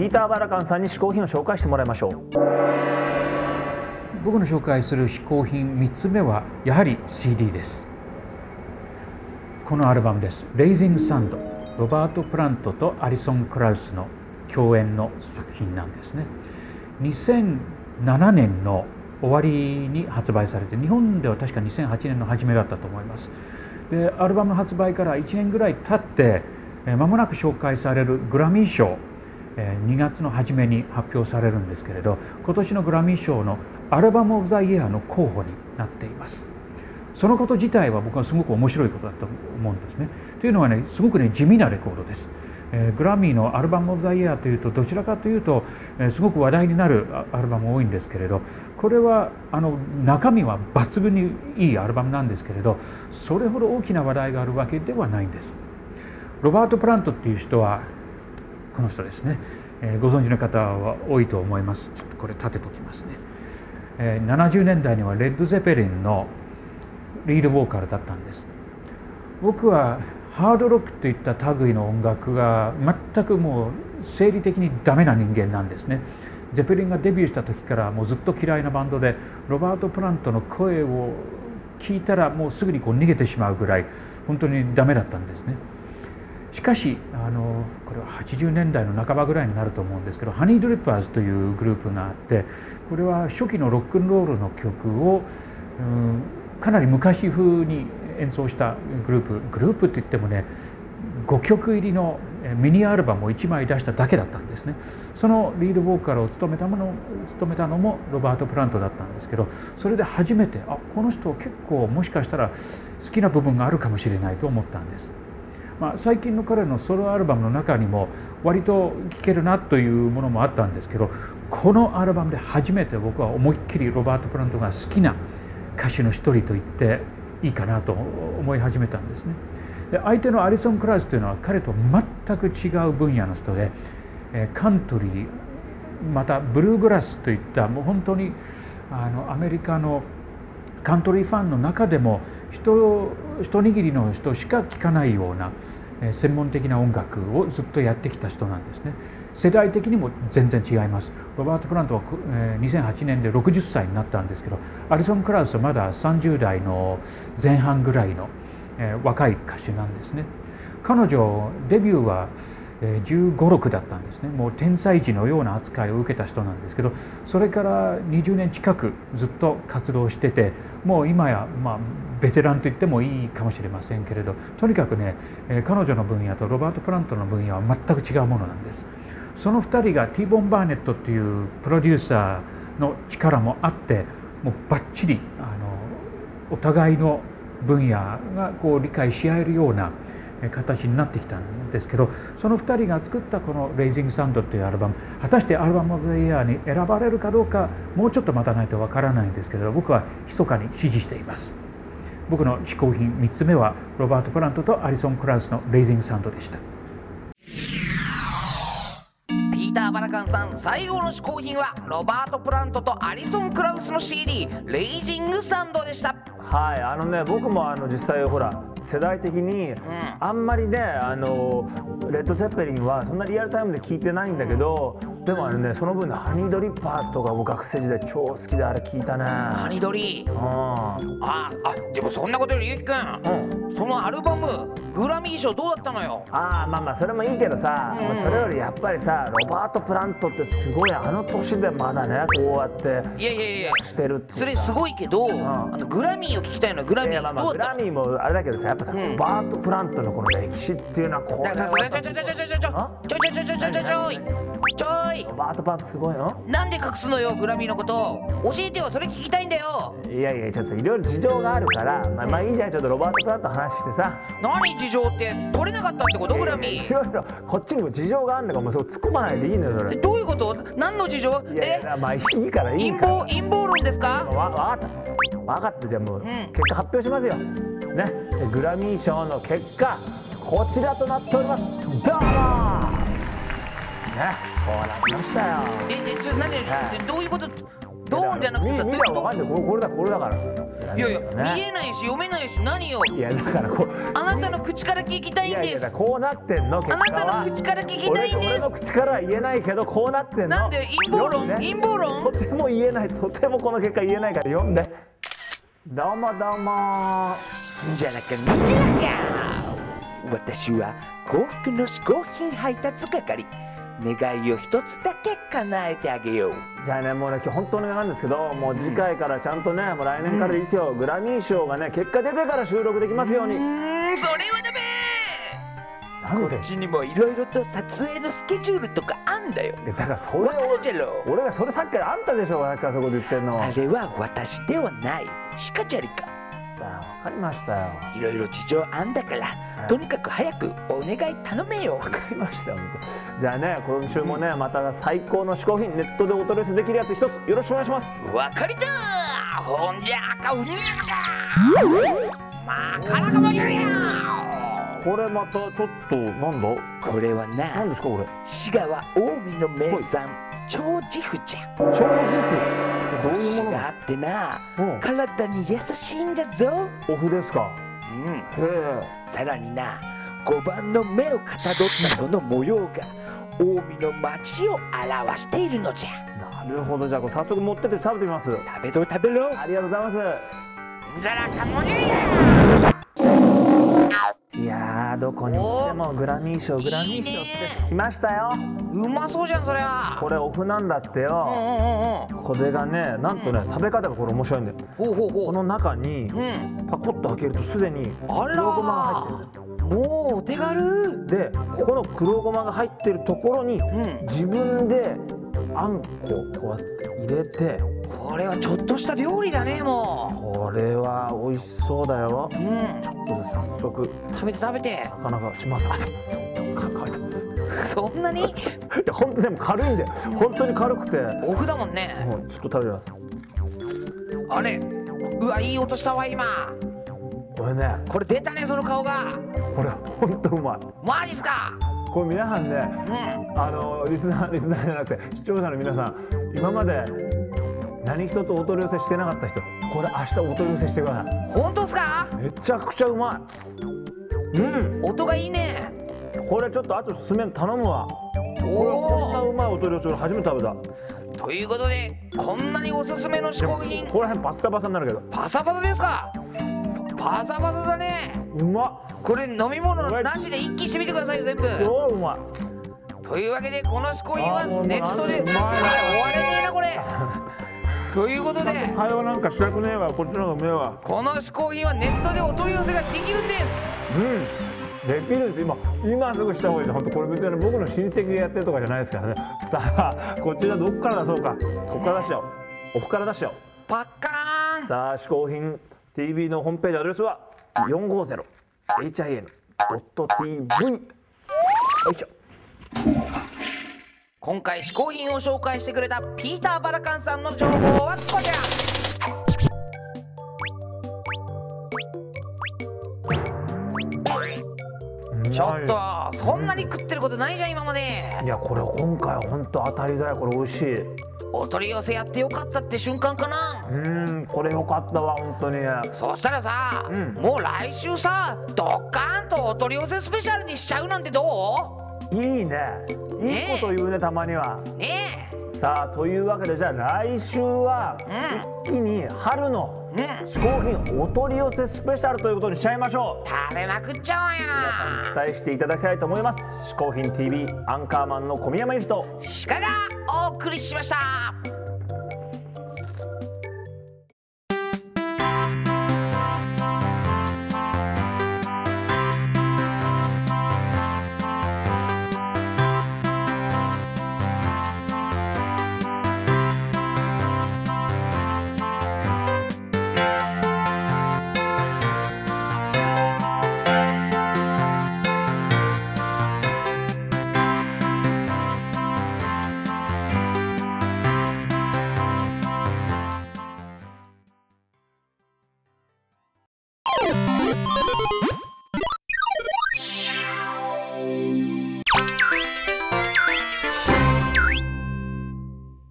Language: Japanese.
ピーター・バラカンさんに嗜好品を紹介してもらいましょう。僕の紹介する嗜好品3つ目はやはり CD です。このアルバムです「レイジング・サンド」ロバート・プラントとアリソン・クラウスの共演の作品なんですね。2007年の終わりに発売されて日本では確か2008年の初めだったと思います。でアルバム発売から1年ぐらい経って間もなく紹介されるグラミー賞2月の初めに発表されるんですけれど今年のグラミー賞のアルバム・オブ・ザ・イヤーの候補になっています。そのこと自体は僕はすごく面白いことだと思うんですね。というのはねすごくね地味なレコードです。えー、グラミーのアルバム・オブ・ザ・イヤーというとどちらかというと、えー、すごく話題になるアルバム多いんですけれどこれはあの中身は抜群にいいアルバムなんですけれどそれほど大きな話題があるわけではないんです。ロバート・プラントっていう人はこの人ですね、えー、ご存知の方は多いと思います。ちょっとこれ立てときますね、えー、70年代にはレッド・ゼペリンのリードボーカルだったんです。僕はハードロックといった類の音楽が全くもう生理的にダメな人間なんですね。ゼペリンがデビューした時からもうずっと嫌いなバンドでロバート・プラントの声を聞いたらもうすぐにこう逃げてしまうぐらい本当にダメだったんですね。しかしあのこれは80年代の半ばぐらいになると思うんですけどハニー・ドリッパーズというグループがあってこれは初期のロックンロールの曲を、うん、かなり昔風に演奏したグループグループって言ってもね5曲入りのミニアルバムを1枚出しただけだったんですね。そのリードボーカルを務めたもの務めたのもロバート・プラントだったんですけどそれで初めてあこの人結構もしかしたら好きな部分があるかもしれないと思ったんです、まあ、最近の彼のソロアルバムの中にも割と聴けるなというものもあったんですけどこのアルバムで初めて僕は思いっきりロバート・プラントが好きな歌手の一人と言っていいかなと思い始めたんですね。で相手のアリソン・クラウスというのは彼と全く違う分野の人でカントリーまたブルーグラスといったもう本当にあのアメリカのカントリーファンの中でも一一握りの人しか聴かないような専門的な音楽をずっとやってきた人なんですね。世代的にも全然違います。ロバート・プラントは2008年で60歳になったんですけどアリソン・クラウスはまだ30代の前半ぐらいの若い歌手なんですね。彼女デビューは1 5 6だったんですね。もう天才児のような扱いを受けた人なんですけどそれから20年近くずっと活動しててもう今やまあベテランと言ってもいいかもしれませんけれどとにかくね彼女の分野とロバート・プラントの分野は全く違うものなんです。その2人がティーボン・バーネットっていうプロデューサーの力もあってもうバッチリあのお互いの分野がこう理解し合えるような形になってきたんですけどその2人が作ったこの「レイジング・サンド」っていうアルバム果たしてアルバム・オブ・ザ・イヤーに選ばれるかどうかもうちょっと待たないとわからないんですけど僕は密かに支持しています僕の嗜好品3つ目はロバート・プラントとアリソン・クラウスの「レイジング・サンド」でした。バラカンさん最後の嗜好品はロバート・プラントとアリソン・クラウスの CD「レイジング・サンド」でした。はいあのね僕もあの実際ほら世代的に、あんまりねあのレッド・ゼッペリンはそんなリアルタイムで聞いてないんだけど、でもあのねその分ねハニードリッパーズとかも学生時代超好きであれ聞いたね。ハニドリ？うん。ああでもそんなことよりゆきくん、うん、そのアルバムグラミー賞どうだったのよ？ああまあまあそれもいいけどさ、うん、それよりやっぱりさロバート・プラントってすごいあの年でまだねこうやっていやいやいや。してるそれすごいけど、うん、あのグラミーを聞きたいのグラミーまあまあグラミーもあれだけどさやっぱさ、うん、ロバート・プラントのこの歴史っていうのはこれはちょちょちょちょちょちょちょちょちょちょちょちょちょちょい。ロバート・プラントすごいの？なんで隠すのよグラミーのこと？教えてよそれ聞きたいんだよ。いやいやちょっといろいろ事情があるからまあまあいいじゃんちょっとロバート・プラント話してさ。何事情って取れなかったってこと？グラミー。いろいろこっちにも事情があるんだからもうそう突っ込まないでいいのよそれ。どういうこと？何の事情？いやいやまあいいからいいから。陰謀陰謀論ですか？わ分かった。分かったじゃあもう、結果発表しますよ。ね。じゃグラミー賞の結果こちらとなっております。どうもねこうなりましたよ。ええちょ何、はい、どういうこと？ドーンじゃなくてさ見見どういうこと？たらわかんない。これこれだこれだから。いやいやね。見えないし読めないし何よいやだからこう。あなたの口から聞きたいんいやいやですこうなってんの結あ果は。なたの口から聞きたいんです。俺俺の口からは言えないけどこうなってんの。なんで陰謀論？陰謀論？とても言えないとてもこの結果言えないから読んで。どうもどうも。じゃなかにじゃなか私は幸福の嗜好品配達係願いを一つだけ叶えてあげよう。じゃあねもうね今日本当になんですけどもう次回からちゃんとねもう来年からでいいですよ、グラミー賞がね結果出てから収録できますように、うーん。それはダメ。なんで？こっちにもいろいろと撮影のスケジュールとかあんだよ。だからそれわかるじゃろ？俺がそれさっきからあんたでしょさっきからそこで言ってんの。あれは私ではない。シカチャリか。わかりましたよ。いろいろ事情あんだから、とにかく早くお願い頼めよ。わかりましたじゃあね今週もねまた最高の嗜好品ネットでお取り寄せできるやつ一つよろしくお願いします。わかりだほんじゃかうにまあからかもこれまたちょっとなんだ？これは何なですかこれ？滋賀は近江の名産長寿府じゃ。長寿符どういうものながあってな。うん。体に優しいんだぞ。のお麩ですか。うん。さらにな5番の目をかたどったその模様が近江の町を表しているのじゃ。なるほど。じゃあ早速持ってって食べてみます。食べろ食べろ。ありがとうございまじゃらかもじゃりや。すいやーどこに行ってもグラミー賞グラミー賞って来ましたよ。うまそうじゃんそりゃ。これお麩なんだってうんようんうん。これがねなんとね食べ方がこれ面白いんだよ。ほうほうほう。この中にうん。パコッと開けるとすでに黒ごまが入ってる。もうお手軽。でここの黒ごまが入ってるところにん。自分であんこをこうやって入れてこれはちょっとした料理だねもこれは美味しそうだよ。ううん。ちょっと早速。食べて食べて。なかなかしまった。そんなに？や本当でも軽いんで本当に軽くて。お麩だもんね。もうちょっと食べてます。あれ？うわいい音したわ今。これね。これ出たねその顔が。これ本当うまい。マジっすか？これ皆さんねうん。あのリスナーリスナーじゃなくて視聴者の皆さん今まで何一つお取り寄せしてなかった人。これ明日お取り寄せしてください。本当っすか？めちゃくちゃうまい。うん。音がいいね。これちょっとあと進めん頼むわ。こんなおうまいお取り寄せ俺初めて食べた。おということでこんなにおすすめの嗜好品。ここら辺パッサパサになるけど。パサパサですか？パサパサだね。うまっ。これ飲み物なしで一気してみてくださいよ全部。超うまい。というわけでこの嗜好品はネットでうまいな。あれ終われねえなこれということで会話なんかしたくねえわ。こっちの方がうめえわ。この嗜好品はネットでお取り寄せができるんです。うん。できる。んです今今すぐした方がいいです。本当これ別に僕の親戚がやってるとかじゃないですからね。さあこちらどこから出そうか。ここから出しちゃおうオフから出しちゃおう。パッカーン。さあ嗜好品。TV のホームページアドレスは 450hin.tv よいしょ今回嗜好品を紹介してくれたピーター・バラカンさんの情報はこちら。ちょっとそんなに食ってることないじゃん今まで。いやこれ今回は本当当たりだよこれ美味しい。お取り寄せやってよかったって瞬間かな。うんこれよかったわ本当に。そしたらさ、うん。もう来週さドッカーンとお取り寄せスペシャルにしちゃうなんてどいいね。いいこと言うねたまには。うねさあというわけでじゃあ来週はえ一気に春の嗜好品お取り寄せスペシャルということにしちゃいましょう。食べまくっちゃおう期や待していただきたいと思います。嗜好品 TV アンカーマンの小宮山由紀と鹿がお送りしました